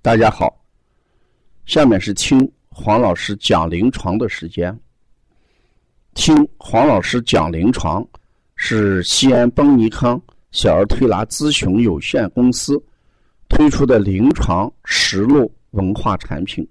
大家好，下面是听黄老师讲临床的时间。听黄老师讲临床是西安邦尼康小儿推拿咨询有限公司推出的临床实录文化产品。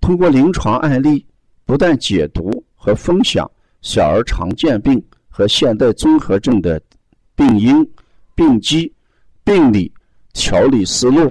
通过临床案例，不但解读和分享小儿常见病和现代综合症的病因、病机、病理、调理思路。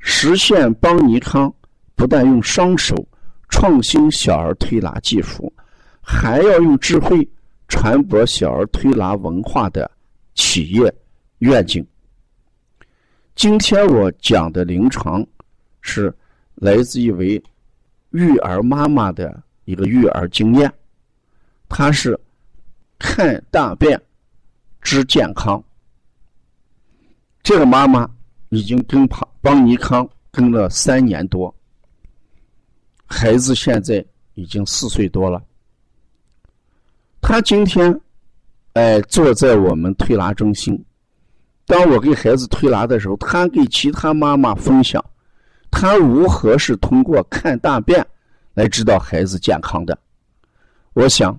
实现邦尼康不但用双手创新小儿推拿技术，还要用智慧传播小儿推拿文化的企业愿景。今天我讲的临床是来自一位育儿妈妈的一个育儿经验，她是看大便知健康。这个妈妈已经跟旁。邦尼康跟了三年多，孩子现在已经四岁多了。他今天，哎，坐在我们推拿中心。当我给孩子推拿的时候，他给其他妈妈分享，他如何是通过看大便来知道孩子健康的。我想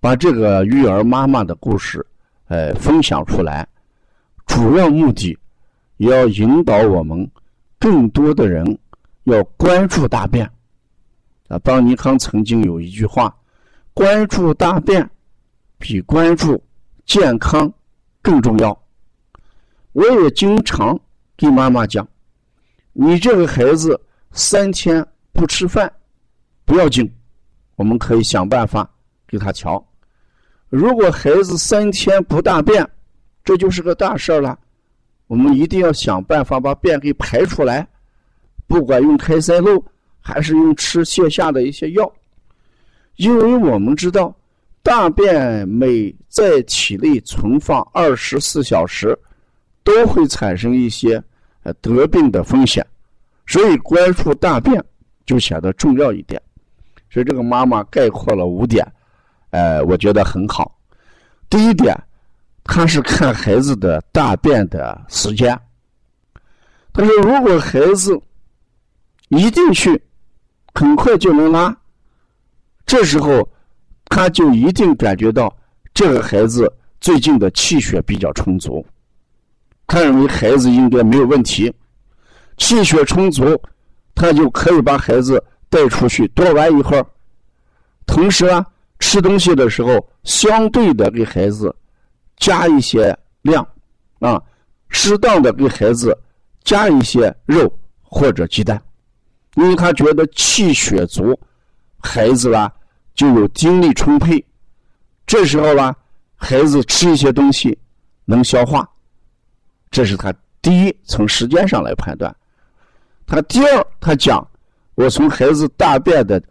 把这个育儿妈妈的故事，哎，分享出来，主要目的也要引导我们。更多的人要关注大便啊！邦尼康曾经有一句话：“关注大便比关注健康更重要。”我也经常给妈妈讲：“你这个孩子三天不吃饭不要紧，我们可以想办法给他调。如果孩子三天不大便，这就是个大事了。”我们一定要想办法把便给排出来，不管用开塞露还是用吃泻下的一些药，因为我们知道大便每在体内存放二十四小时，都会产生一些呃得病的风险，所以关注大便就显得重要一点。所以这个妈妈概括了五点，呃，我觉得很好。第一点。他是看孩子的大便的时间。他说：“如果孩子一进去很快就能拉，这时候他就一定感觉到这个孩子最近的气血比较充足。他认为孩子应该没有问题，气血充足，他就可以把孩子带出去多玩一会儿。同时啊，吃东西的时候相对的给孩子。”加一些量，啊，适当的给孩子加一些肉或者鸡蛋，因为他觉得气血足，孩子吧就有精力充沛，这时候吧孩子吃一些东西能消化，这是他第一从时间上来判断。他第二，他讲我从孩子大便的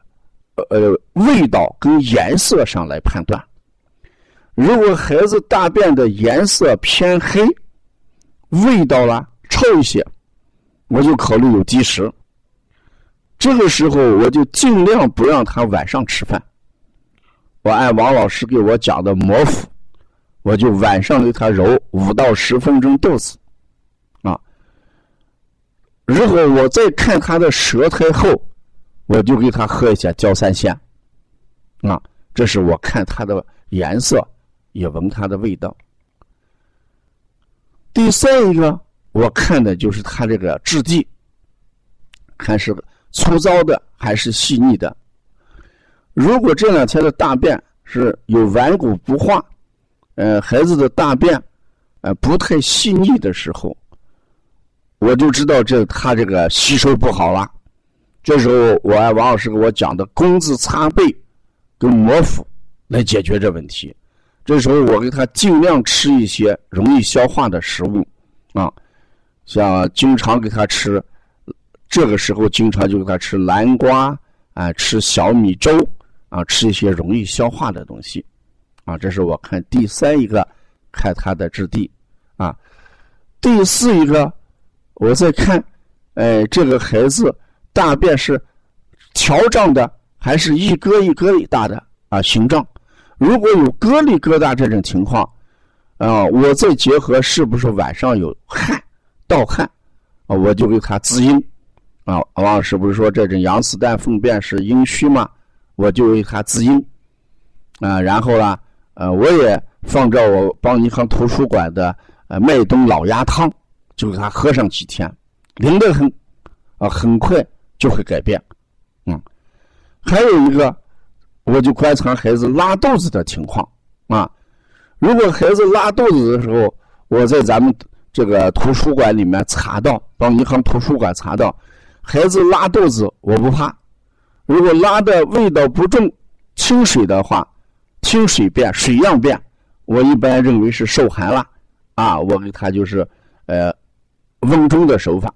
呃味道跟颜色上来判断。如果孩子大便的颜色偏黑，味道啦臭一些，我就考虑有积食。这个时候我就尽量不让他晚上吃饭。我按王老师给我讲的摩腹，我就晚上给他揉五到十分钟肚子，啊。如果我再看他的舌苔厚，我就给他喝一些焦三仙，啊，这是我看他的颜色。也闻它的味道。第三一个，我看的就是它这个质地，看是粗糙的还是细腻的。如果这两天的大便是有顽固不化，呃，孩子的大便呃不太细腻的时候，我就知道这他这个吸收不好了。这时候，我按王老师给我讲的工字擦背跟磨腹来解决这问题。这时候我给他尽量吃一些容易消化的食物，啊，像经常给他吃这个时候经常就给他吃南瓜啊，吃小米粥啊，吃一些容易消化的东西啊。这是我看第三一个看他的质地啊。第四一个，我在看，哎，这个孩子大便是条状的，还是一疙一疙瘩大的啊？形状如果有疙里疙瘩这种情况啊，我再结合是不是晚上有汗盗汗啊，我就给他滋阴。啊，王老师不是说这种羊屎蛋粪便是阴虚吗？我就为他滋阴啊，然后呢，呃，我也放着我邦尼康图书馆的呃麦冬老鸭汤，就给他喝上几天，灵得很啊，很快就会改变。嗯，还有一个，我就观察孩子拉肚子的情况啊。如果孩子拉肚子的时候，我在咱们这个图书馆里面查到，邦银行图书馆查到。孩子拉肚子，我不怕。如果拉的味道不重、清水的话，清水便、水样便，我一般认为是受寒了。啊，我给他就是呃温中的手法。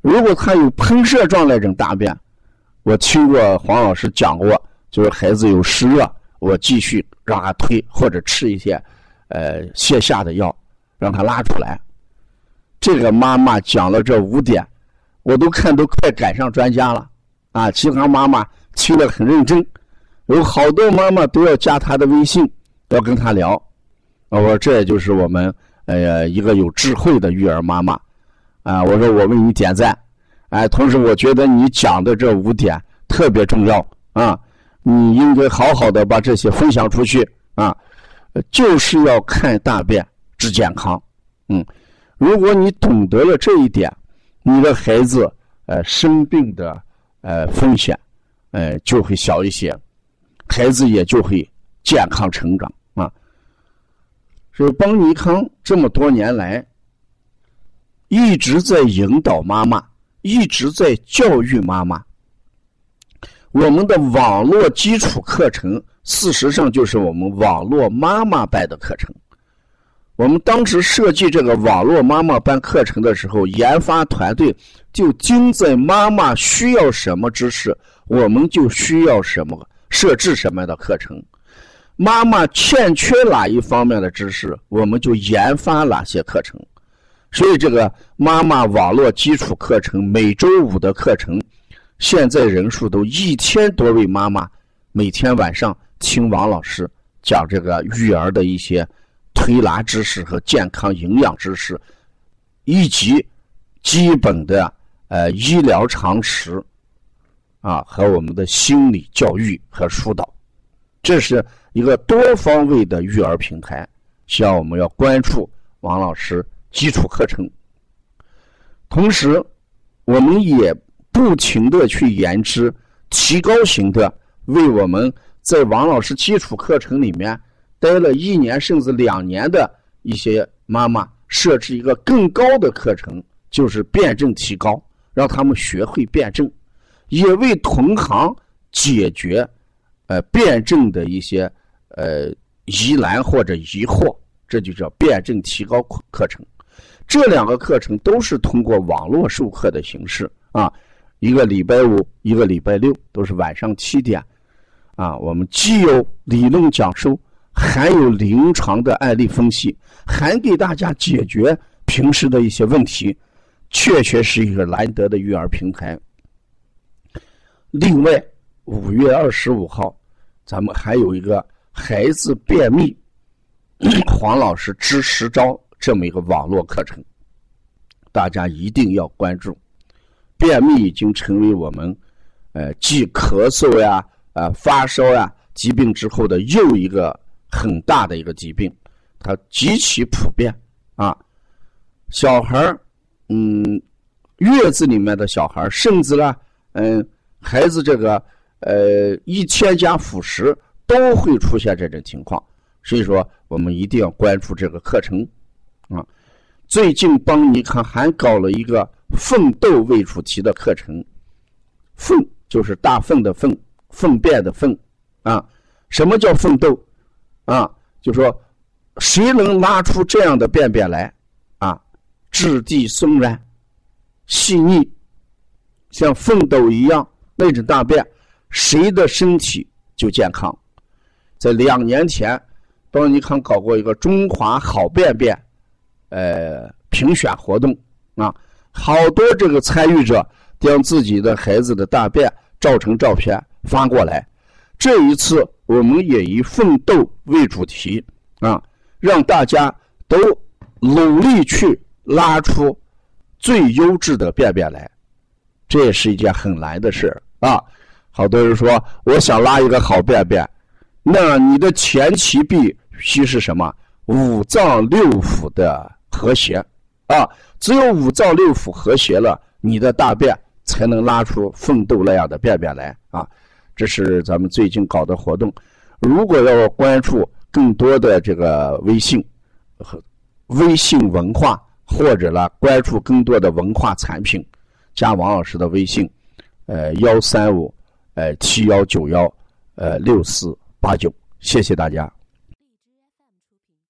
如果他有喷射状那种大便，我听过黄老师讲过，就是孩子有湿热，我继续让他推或者吃一些呃泻下的药，让他拉出来。这个妈妈讲了这五点。我都看都快赶上专家了，啊！其他妈妈听得很认真，有好多妈妈都要加他的微信，要跟他聊。我说这也就是我们呃一个有智慧的育儿妈妈，啊！我说我为你点赞，哎！同时我觉得你讲的这五点特别重要啊！你应该好好的把这些分享出去啊！就是要看大便治健康，嗯，如果你懂得了这一点。你的孩子，呃，生病的，呃，风险，呃，就会小一些，孩子也就会健康成长啊。所以，邦尼康这么多年来一直在引导妈妈，一直在教育妈妈。我们的网络基础课程，事实上就是我们网络妈妈班的课程。我们当时设计这个网络妈妈班课程的时候，研发团队就精在妈妈需要什么知识，我们就需要什么设置什么样的课程。妈妈欠缺哪一方面的知识，我们就研发哪些课程。所以，这个妈妈网络基础课程每周五的课程，现在人数都一千多位妈妈每天晚上听王老师讲这个育儿的一些。推拿知识和健康营养知识，以及基本的呃医疗常识啊，和我们的心理教育和疏导，这是一个多方位的育儿平台。希望我们要关注王老师基础课程，同时我们也不停的去研制提高型的，为我们在王老师基础课程里面。待了一年甚至两年的一些妈妈，设置一个更高的课程，就是辩证提高，让他们学会辩证，也为同行解决呃辩证的一些呃疑难或者疑惑，这就叫辩证提高课课程。这两个课程都是通过网络授课的形式啊，一个礼拜五，一个礼拜六，都是晚上七点啊。我们既有理论讲授。还有临床的案例分析，还给大家解决平时的一些问题，确确是一个难得的育儿平台。另外，五月二十五号，咱们还有一个孩子便秘，黄老师支十招这么一个网络课程，大家一定要关注。便秘已经成为我们，呃，继咳嗽呀、啊发烧呀疾病之后的又一个。很大的一个疾病，它极其普遍啊。小孩儿，嗯，月子里面的小孩儿，甚至呢，嗯，孩子这个呃一添加辅食都会出现这种情况。所以说，我们一定要关注这个课程啊。最近邦尼康还搞了一个粪豆为主题的课程，粪就是大粪的粪，粪便的粪啊。什么叫粪豆？啊，就说谁能拉出这样的便便来，啊，质地松软、细腻，像粪斗一样那种大便，谁的身体就健康。在两年前，邦尼康搞过一个中华好便便，呃，评选活动啊，好多这个参与者将自己的孩子的大便照成照片发过来。这一次，我们也以奋斗为主题啊，让大家都努力去拉出最优质的便便来。这也是一件很难的事啊！好多人说，我想拉一个好便便，那你的前提必须是什么？五脏六腑的和谐啊！只有五脏六腑和谐了，你的大便才能拉出奋斗那样的便便来啊！这是咱们最近搞的活动。如果要关注更多的这个微信和微信文化，或者呢关注更多的文化产品，加王老师的微信，呃幺三五，呃七幺九幺，呃六四八九，谢谢大家。